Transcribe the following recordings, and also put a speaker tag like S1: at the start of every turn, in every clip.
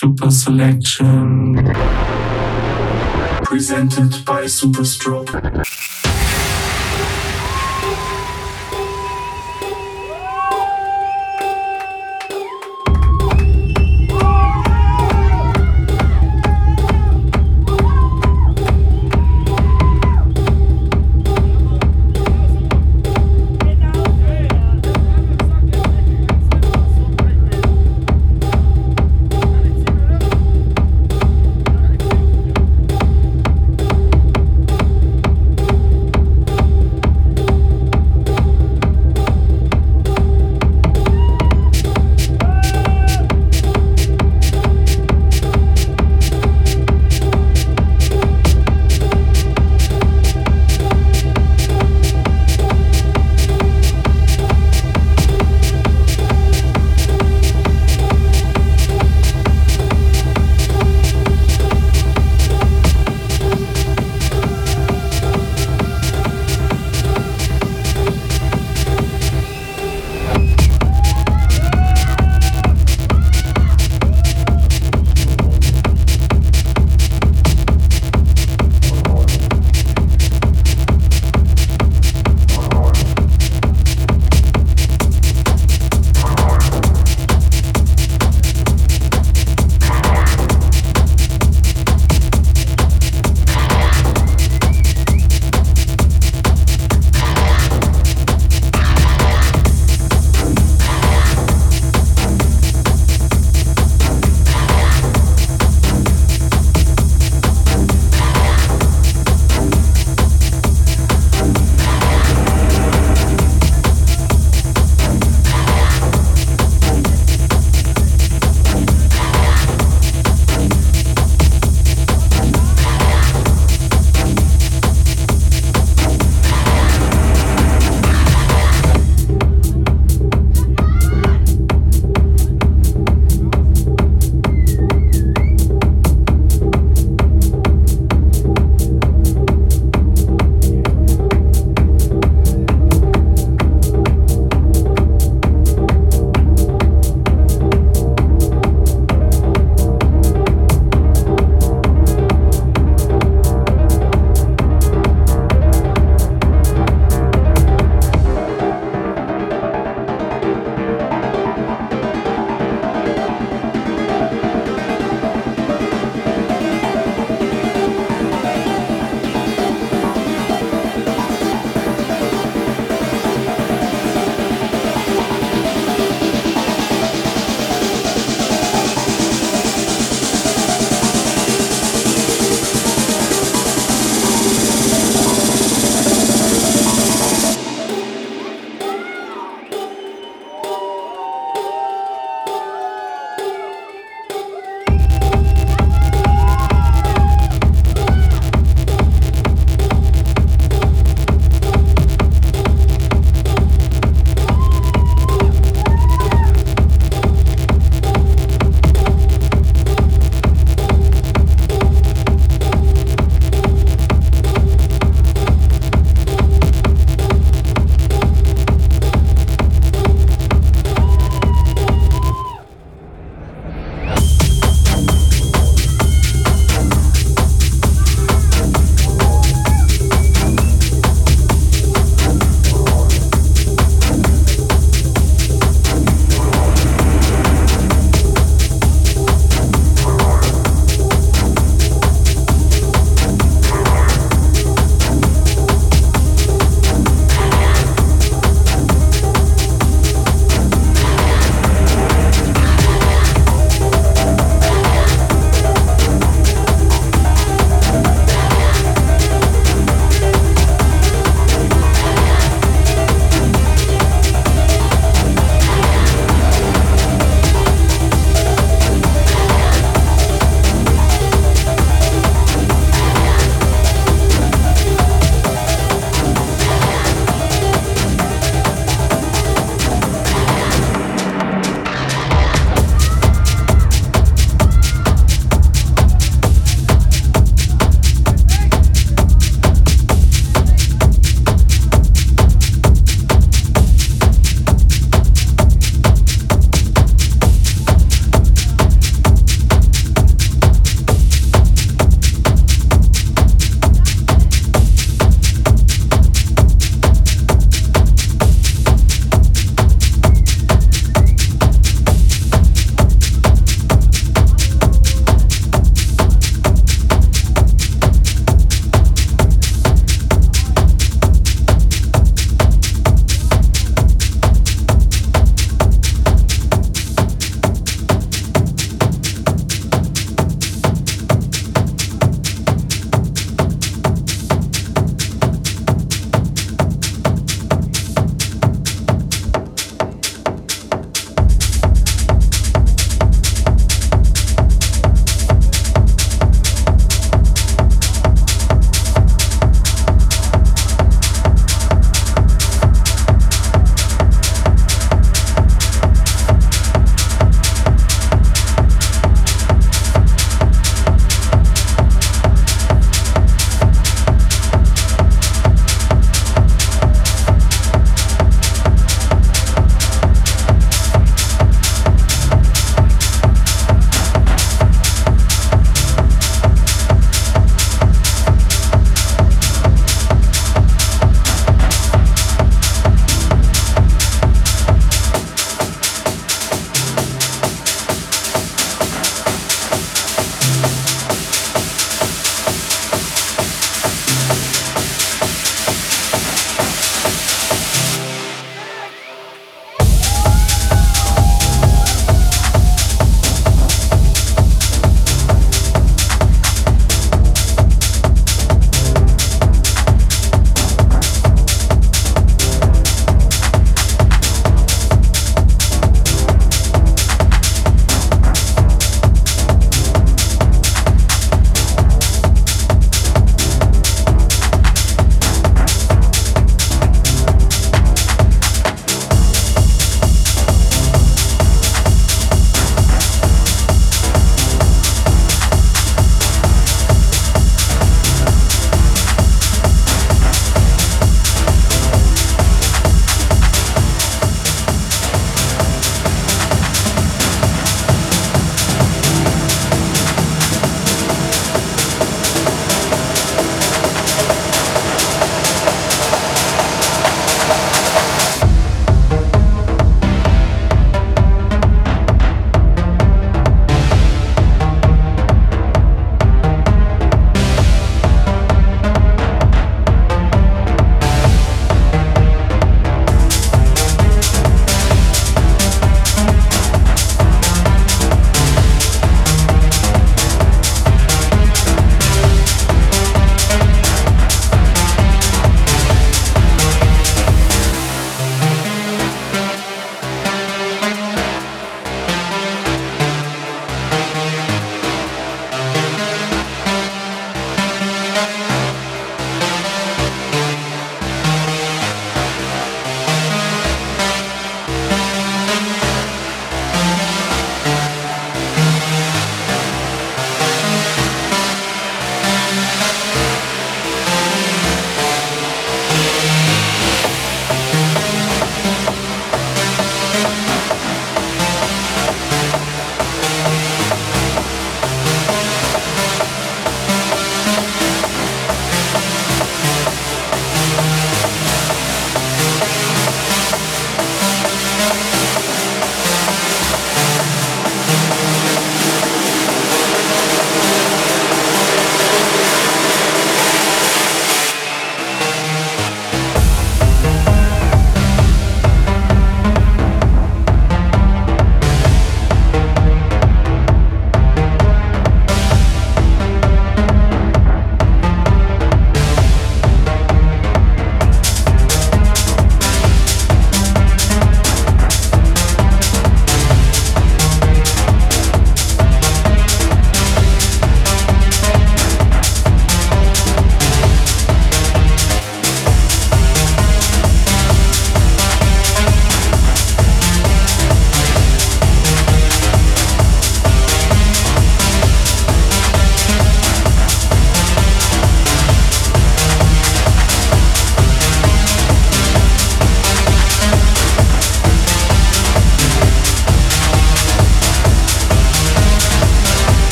S1: Super Selection. Presented by Superstroke.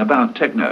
S2: About techno,